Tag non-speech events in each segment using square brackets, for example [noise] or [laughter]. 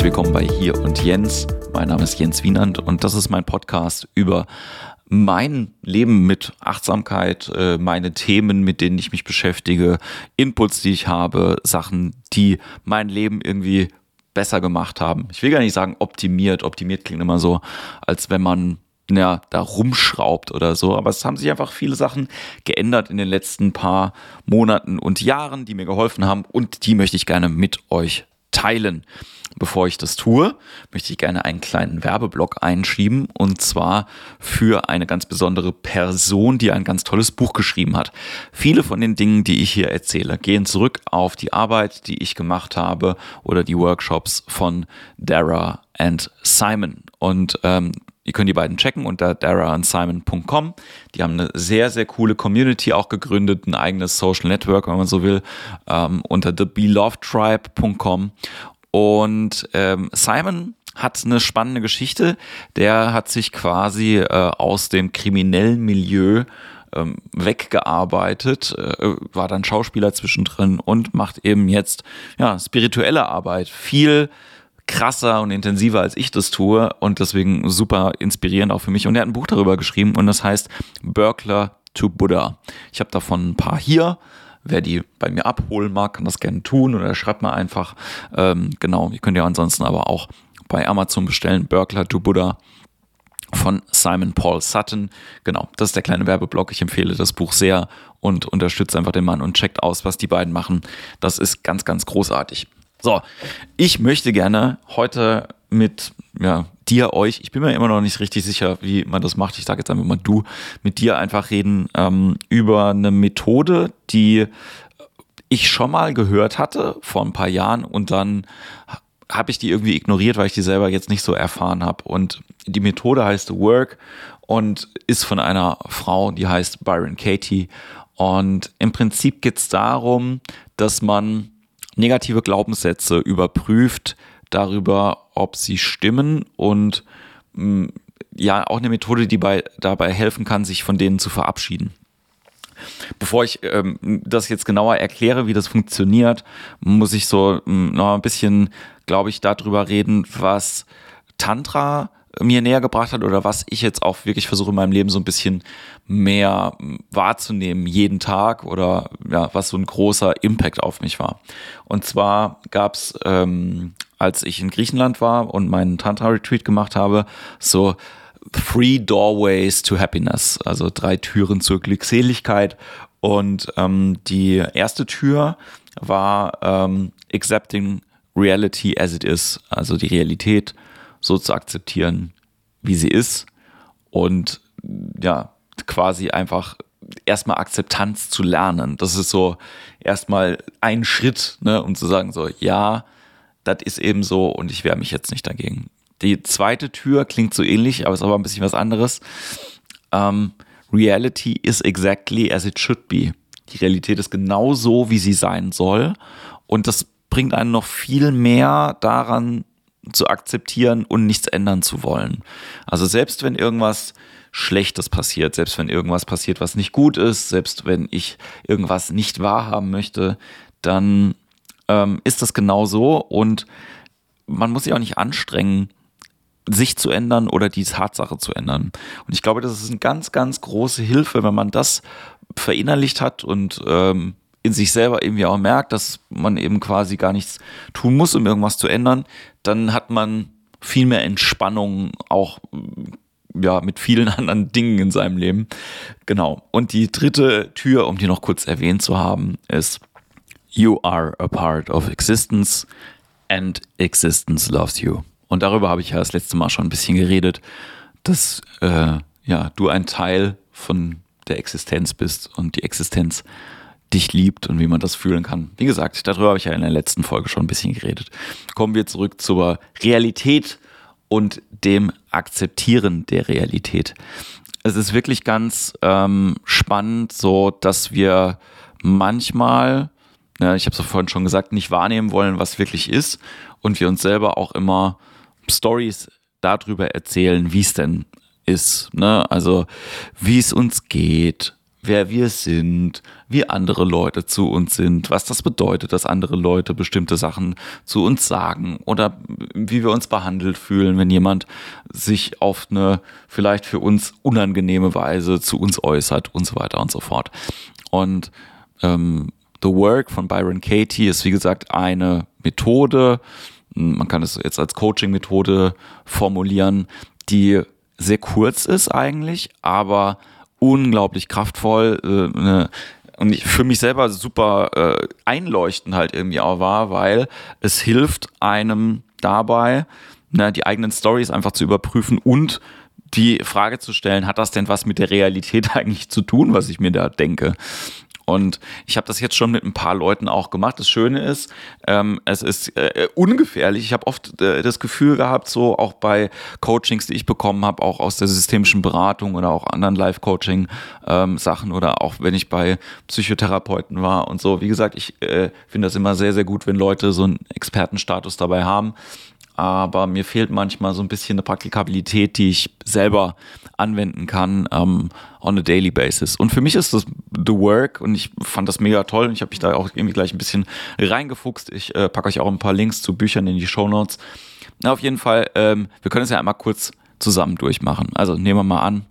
Herzlich willkommen bei Hier und Jens. Mein Name ist Jens Wienand und das ist mein Podcast über mein Leben mit Achtsamkeit, äh, meine Themen, mit denen ich mich beschäftige, Inputs, die ich habe, Sachen, die mein Leben irgendwie besser gemacht haben. Ich will gar nicht sagen optimiert. Optimiert klingt immer so, als wenn man ja, da rumschraubt oder so. Aber es haben sich einfach viele Sachen geändert in den letzten paar Monaten und Jahren, die mir geholfen haben und die möchte ich gerne mit euch teilen. Bevor ich das tue, möchte ich gerne einen kleinen Werbeblock einschieben und zwar für eine ganz besondere Person, die ein ganz tolles Buch geschrieben hat. Viele von den Dingen, die ich hier erzähle, gehen zurück auf die Arbeit, die ich gemacht habe oder die Workshops von Dara and Simon. Und ähm, Ihr könnt die beiden checken unter daraandsimon.com. Die haben eine sehr, sehr coole Community auch gegründet, ein eigenes Social Network, wenn man so will, ähm, unter thebelovedtribe.com. Und ähm, Simon hat eine spannende Geschichte. Der hat sich quasi äh, aus dem kriminellen Milieu ähm, weggearbeitet, äh, war dann Schauspieler zwischendrin und macht eben jetzt ja spirituelle Arbeit. Viel krasser und intensiver als ich das tue und deswegen super inspirierend auch für mich. Und er hat ein Buch darüber geschrieben und das heißt Burglar to Buddha. Ich habe davon ein paar hier. Wer die bei mir abholen mag, kann das gerne tun oder schreibt mir einfach. Ähm, genau, ihr könnt ja ansonsten aber auch bei Amazon bestellen. Burglar to Buddha von Simon Paul Sutton. Genau, das ist der kleine Werbeblock. Ich empfehle das Buch sehr und unterstütze einfach den Mann und checkt aus, was die beiden machen. Das ist ganz, ganz großartig. So, ich möchte gerne heute mit ja, dir, euch, ich bin mir immer noch nicht richtig sicher, wie man das macht. Ich sage jetzt einfach mal du, mit dir einfach reden ähm, über eine Methode, die ich schon mal gehört hatte vor ein paar Jahren und dann habe ich die irgendwie ignoriert, weil ich die selber jetzt nicht so erfahren habe. Und die Methode heißt Work und ist von einer Frau, die heißt Byron Katie. Und im Prinzip geht es darum, dass man negative Glaubenssätze überprüft darüber, ob sie stimmen und mh, mm, ja, auch eine Methode, die bei, dabei helfen kann, sich von denen zu verabschieden. Bevor ich ähm, das jetzt genauer erkläre, wie das funktioniert, muss ich so mh, mm, noch ein bisschen, glaube ich, darüber reden, was Tantra mir näher gebracht hat oder was ich jetzt auch wirklich versuche in meinem Leben so ein bisschen mehr wahrzunehmen jeden Tag oder ja, was so ein großer Impact auf mich war. Und zwar gab es, ähm, als ich in Griechenland war und meinen Tantra-Retreat gemacht habe, so Three Doorways to Happiness, also drei Türen zur Glückseligkeit. Und ähm, die erste Tür war ähm, Accepting Reality as it is, also die Realität so zu akzeptieren, wie sie ist und ja, quasi einfach erstmal Akzeptanz zu lernen. Das ist so erstmal ein Schritt, ne, um zu sagen so, ja, das ist eben so und ich wehre mich jetzt nicht dagegen. Die zweite Tür klingt so ähnlich, aber ist aber ein bisschen was anderes. Ähm, reality is exactly as it should be. Die Realität ist genau so, wie sie sein soll. Und das bringt einen noch viel mehr daran zu akzeptieren und nichts ändern zu wollen. Also selbst wenn irgendwas Schlechtes passiert, selbst wenn irgendwas passiert, was nicht gut ist, selbst wenn ich irgendwas nicht wahrhaben möchte, dann ähm, ist das genau so und man muss sich auch nicht anstrengen, sich zu ändern oder die Tatsache zu ändern. Und ich glaube, das ist eine ganz, ganz große Hilfe, wenn man das verinnerlicht hat und ähm, in sich selber irgendwie auch merkt, dass man eben quasi gar nichts tun muss, um irgendwas zu ändern, dann hat man viel mehr Entspannung auch ja mit vielen [laughs] anderen Dingen in seinem Leben. Genau. Und die dritte Tür, um die noch kurz erwähnt zu haben, ist You are a part of existence and existence loves you. Und darüber habe ich ja das letzte Mal schon ein bisschen geredet, dass äh, ja du ein Teil von der Existenz bist und die Existenz dich liebt und wie man das fühlen kann. Wie gesagt, darüber habe ich ja in der letzten Folge schon ein bisschen geredet. Kommen wir zurück zur Realität und dem Akzeptieren der Realität. Es ist wirklich ganz ähm, spannend, so dass wir manchmal, ja, ich habe es vorhin schon gesagt, nicht wahrnehmen wollen, was wirklich ist und wir uns selber auch immer Stories darüber erzählen, wie es denn ist. Ne? Also wie es uns geht, wer wir sind, wie andere Leute zu uns sind, was das bedeutet, dass andere Leute bestimmte Sachen zu uns sagen oder wie wir uns behandelt fühlen, wenn jemand sich auf eine vielleicht für uns unangenehme Weise zu uns äußert und so weiter und so fort. Und ähm, The Work von Byron Katie ist wie gesagt eine Methode, man kann es jetzt als Coaching-Methode formulieren, die sehr kurz ist eigentlich, aber unglaublich kraftvoll. Äh, ne, und ich, für mich selber super äh, einleuchtend halt irgendwie auch war, weil es hilft einem dabei, ne, die eigenen Stories einfach zu überprüfen und die Frage zu stellen, hat das denn was mit der Realität [laughs] eigentlich zu tun, was ich mir da denke? Und ich habe das jetzt schon mit ein paar Leuten auch gemacht. Das Schöne ist, ähm, es ist äh, ungefährlich. Ich habe oft äh, das Gefühl gehabt, so auch bei Coachings, die ich bekommen habe, auch aus der systemischen Beratung oder auch anderen Live-Coaching-Sachen ähm, oder auch wenn ich bei Psychotherapeuten war und so. Wie gesagt, ich äh, finde das immer sehr, sehr gut, wenn Leute so einen Expertenstatus dabei haben aber mir fehlt manchmal so ein bisschen eine Praktikabilität, die ich selber anwenden kann ähm, on a daily basis. Und für mich ist das The Work und ich fand das mega toll und ich habe mich da auch irgendwie gleich ein bisschen reingefuchst. Ich äh, packe euch auch ein paar Links zu Büchern in die Show Notes. Auf jeden Fall, ähm, wir können es ja einmal kurz zusammen durchmachen. Also nehmen wir mal an,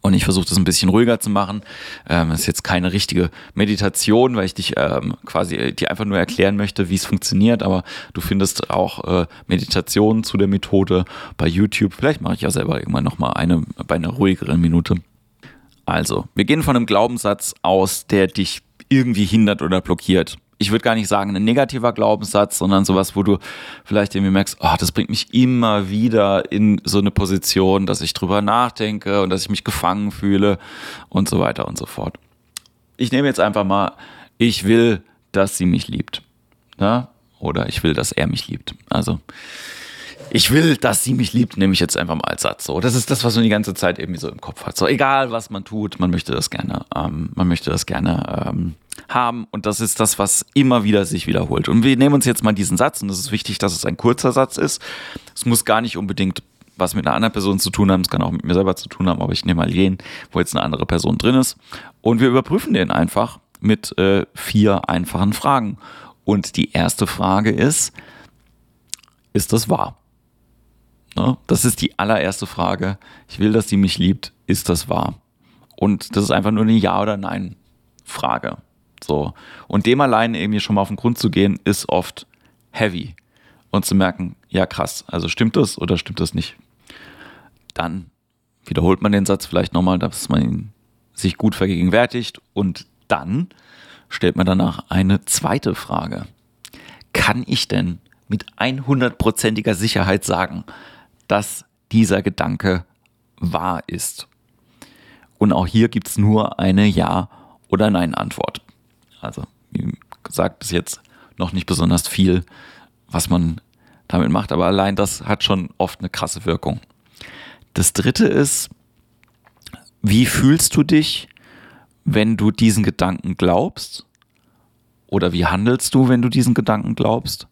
und ich versuche das ein bisschen ruhiger zu machen. Ähm, das ist jetzt keine richtige Meditation, weil ich dich ähm, quasi äh, dir einfach nur erklären möchte, wie es funktioniert. Aber du findest auch äh, Meditationen zu der Methode bei YouTube. Vielleicht mache ich ja selber irgendwann nochmal eine bei einer ruhigeren Minute. Also, wir gehen von einem Glaubenssatz aus, der dich irgendwie hindert oder blockiert ich würde gar nicht sagen, ein negativer Glaubenssatz, sondern sowas, wo du vielleicht irgendwie merkst, oh, das bringt mich immer wieder in so eine Position, dass ich drüber nachdenke und dass ich mich gefangen fühle und so weiter und so fort. Ich nehme jetzt einfach mal, ich will, dass sie mich liebt. Ja? Ne? Oder ich will, dass er mich liebt. Also, ich will, dass sie mich liebt, nehme ich jetzt einfach mal als Satz. So, das ist das, was man die ganze Zeit irgendwie so im Kopf hat. So, egal was man tut, man möchte das gerne, ähm, man möchte das gerne ähm, haben und das ist das, was immer wieder sich wiederholt. Und wir nehmen uns jetzt mal diesen Satz und es ist wichtig, dass es ein kurzer Satz ist. Es muss gar nicht unbedingt was mit einer anderen Person zu tun haben, es kann auch mit mir selber zu tun haben, aber ich nehme mal jeden, wo jetzt eine andere Person drin ist. Und wir überprüfen den einfach mit äh, vier einfachen Fragen. Und die erste Frage ist, ist das wahr? Ne? Das ist die allererste Frage. Ich will, dass sie mich liebt. Ist das wahr? Und das ist einfach nur eine Ja- oder Nein-Frage. So. Und dem allein irgendwie schon mal auf den Grund zu gehen, ist oft heavy. Und zu merken, ja krass, also stimmt das oder stimmt das nicht? Dann wiederholt man den Satz vielleicht nochmal, dass man ihn sich gut vergegenwärtigt und dann stellt man danach eine zweite Frage. Kann ich denn mit 100%iger Sicherheit sagen, dass dieser Gedanke wahr ist. Und auch hier gibt es nur eine Ja- oder Nein-Antwort. Also, wie gesagt, bis jetzt noch nicht besonders viel, was man damit macht, aber allein das hat schon oft eine krasse Wirkung. Das dritte ist, wie fühlst du dich, wenn du diesen Gedanken glaubst? Oder wie handelst du, wenn du diesen Gedanken glaubst?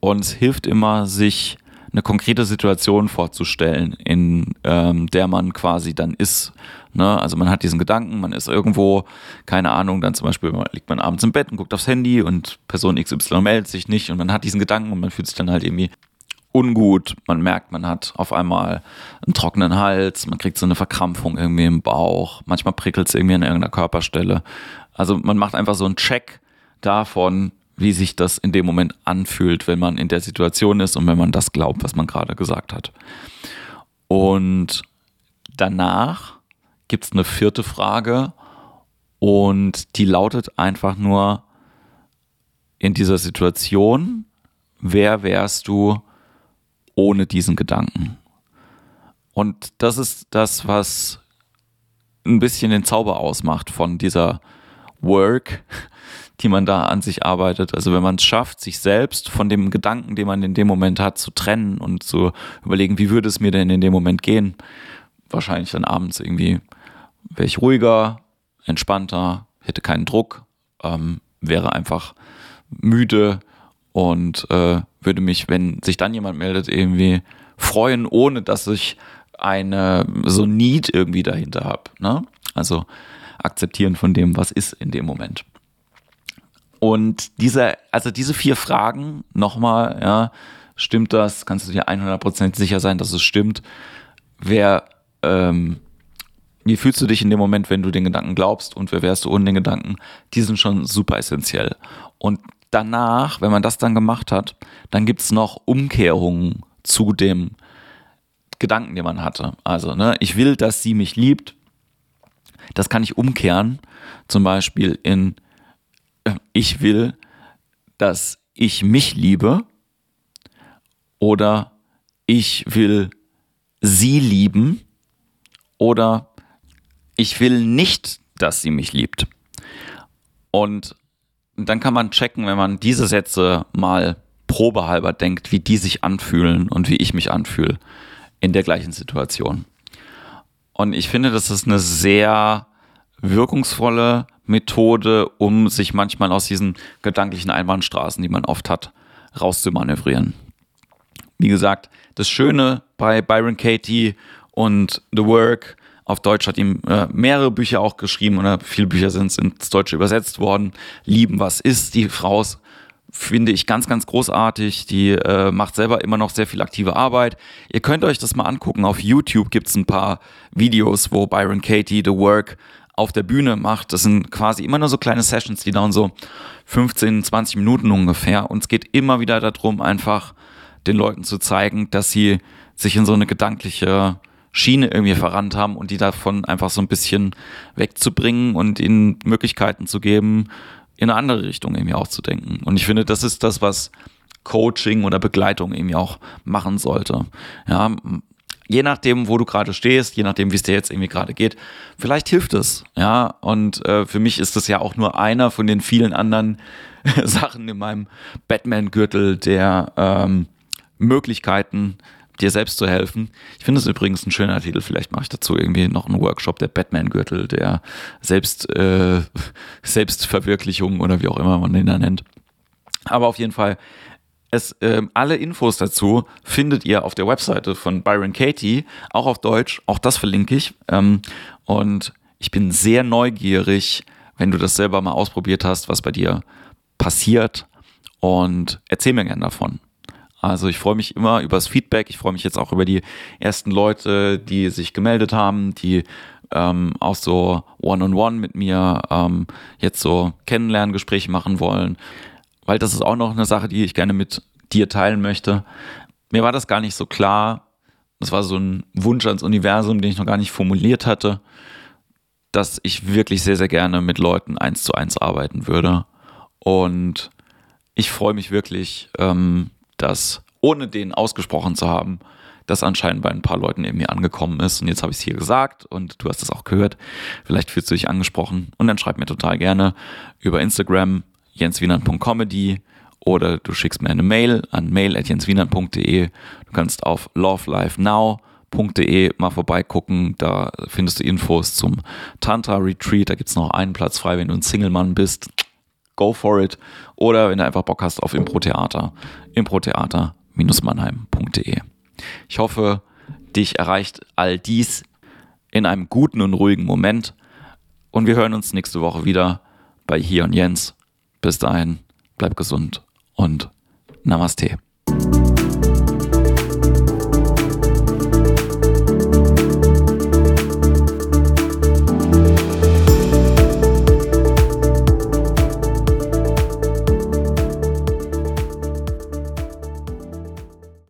Und es hilft immer, sich eine konkrete Situation vorzustellen, in ähm, der man quasi dann ist. Ne? Also man hat diesen Gedanken, man ist irgendwo, keine Ahnung, dann zum Beispiel liegt man abends im Bett und guckt aufs Handy und Person XY meldet sich nicht und man hat diesen Gedanken und man fühlt sich dann halt irgendwie ungut. Man merkt, man hat auf einmal einen trockenen Hals, man kriegt so eine Verkrampfung irgendwie im Bauch, manchmal prickelt es irgendwie an irgendeiner Körperstelle. Also man macht einfach so einen Check davon, wie sich das in dem Moment anfühlt, wenn man in der Situation ist und wenn man das glaubt, was man gerade gesagt hat. Und danach gibt es eine vierte Frage und die lautet einfach nur in dieser Situation, wer wärst du ohne diesen Gedanken? Und das ist das, was ein bisschen den Zauber ausmacht von dieser Work, die man da an sich arbeitet. Also wenn man es schafft, sich selbst von dem Gedanken, den man in dem Moment hat, zu trennen und zu überlegen, wie würde es mir denn in dem Moment gehen, wahrscheinlich dann abends irgendwie wäre ich ruhiger, entspannter, hätte keinen Druck, ähm, wäre einfach müde und äh, würde mich, wenn sich dann jemand meldet, irgendwie freuen, ohne dass ich eine so Need irgendwie dahinter habe. Ne? Also Akzeptieren von dem, was ist in dem Moment. Und diese, also diese vier Fragen, nochmal, ja, stimmt das? Kannst du dir 100% sicher sein, dass es stimmt? Wer, ähm, wie fühlst du dich in dem Moment, wenn du den Gedanken glaubst und wer wärst du ohne den Gedanken? Die sind schon super essentiell. Und danach, wenn man das dann gemacht hat, dann gibt es noch Umkehrungen zu dem Gedanken, den man hatte. Also, ne, ich will, dass sie mich liebt. Das kann ich umkehren, zum Beispiel in ich will, dass ich mich liebe oder ich will sie lieben oder ich will nicht, dass sie mich liebt. Und dann kann man checken, wenn man diese Sätze mal probehalber denkt, wie die sich anfühlen und wie ich mich anfühle in der gleichen Situation. Und ich finde, das ist eine sehr wirkungsvolle Methode, um sich manchmal aus diesen gedanklichen Einbahnstraßen, die man oft hat, rauszumanövrieren. Wie gesagt, das Schöne bei Byron Katie und The Work, auf Deutsch hat ihm äh, mehrere Bücher auch geschrieben oder viele Bücher sind ins Deutsche übersetzt worden. Lieben, was ist? Die Frau finde ich ganz, ganz großartig. Die äh, macht selber immer noch sehr viel aktive Arbeit. Ihr könnt euch das mal angucken. Auf YouTube gibt es ein paar Videos, wo Byron Katie The Work auf der Bühne macht. Das sind quasi immer nur so kleine Sessions, die dauern so 15, 20 Minuten ungefähr. Und es geht immer wieder darum, einfach den Leuten zu zeigen, dass sie sich in so eine gedankliche Schiene irgendwie verrannt haben und die davon einfach so ein bisschen wegzubringen und ihnen Möglichkeiten zu geben, in eine andere Richtung irgendwie auch zu denken. Und ich finde, das ist das, was Coaching oder Begleitung irgendwie auch machen sollte. Ja, je nachdem, wo du gerade stehst, je nachdem, wie es dir jetzt irgendwie gerade geht, vielleicht hilft es. Ja, und äh, für mich ist das ja auch nur einer von den vielen anderen [laughs] Sachen in meinem Batman-Gürtel der ähm, Möglichkeiten, dir selbst zu helfen. Ich finde es übrigens ein schöner Titel. Vielleicht mache ich dazu irgendwie noch einen Workshop, der Batman-Gürtel, der Selbst, äh, [laughs] Selbstverwirklichung oder wie auch immer man den da nennt. Aber auf jeden Fall, es, äh, alle Infos dazu findet ihr auf der Webseite von Byron Katie, auch auf Deutsch. Auch das verlinke ich. Ähm, und ich bin sehr neugierig, wenn du das selber mal ausprobiert hast, was bei dir passiert. Und erzähl mir gerne davon. Also ich freue mich immer über das Feedback. Ich freue mich jetzt auch über die ersten Leute, die sich gemeldet haben, die ähm, auch so One-on-One -on -one mit mir ähm, jetzt so Kennenlerngespräche machen wollen. Weil das ist auch noch eine Sache, die ich gerne mit dir teilen möchte. Mir war das gar nicht so klar. Das war so ein Wunsch ans Universum, den ich noch gar nicht formuliert hatte, dass ich wirklich sehr, sehr gerne mit Leuten eins zu eins arbeiten würde. Und ich freue mich wirklich, ähm, dass, ohne den ausgesprochen zu haben, das anscheinend bei ein paar Leuten irgendwie angekommen ist. Und jetzt habe ich es hier gesagt und du hast es auch gehört. Vielleicht fühlst du dich angesprochen. Und dann schreib mir total gerne über Instagram jenswienern.comedy oder du schickst mir eine Mail an mail.jenswienern.de. Du kannst auf lovelifenow.de mal vorbeigucken. Da findest du Infos zum Tantra Retreat. Da gibt es noch einen Platz frei, wenn du ein Single-Mann bist go for it. Oder wenn du einfach Bock hast auf Impro-Theater, improtheater-mannheim.de. Ich hoffe, dich erreicht all dies in einem guten und ruhigen Moment. Und wir hören uns nächste Woche wieder bei Hier und Jens. Bis dahin, bleib gesund und Namaste.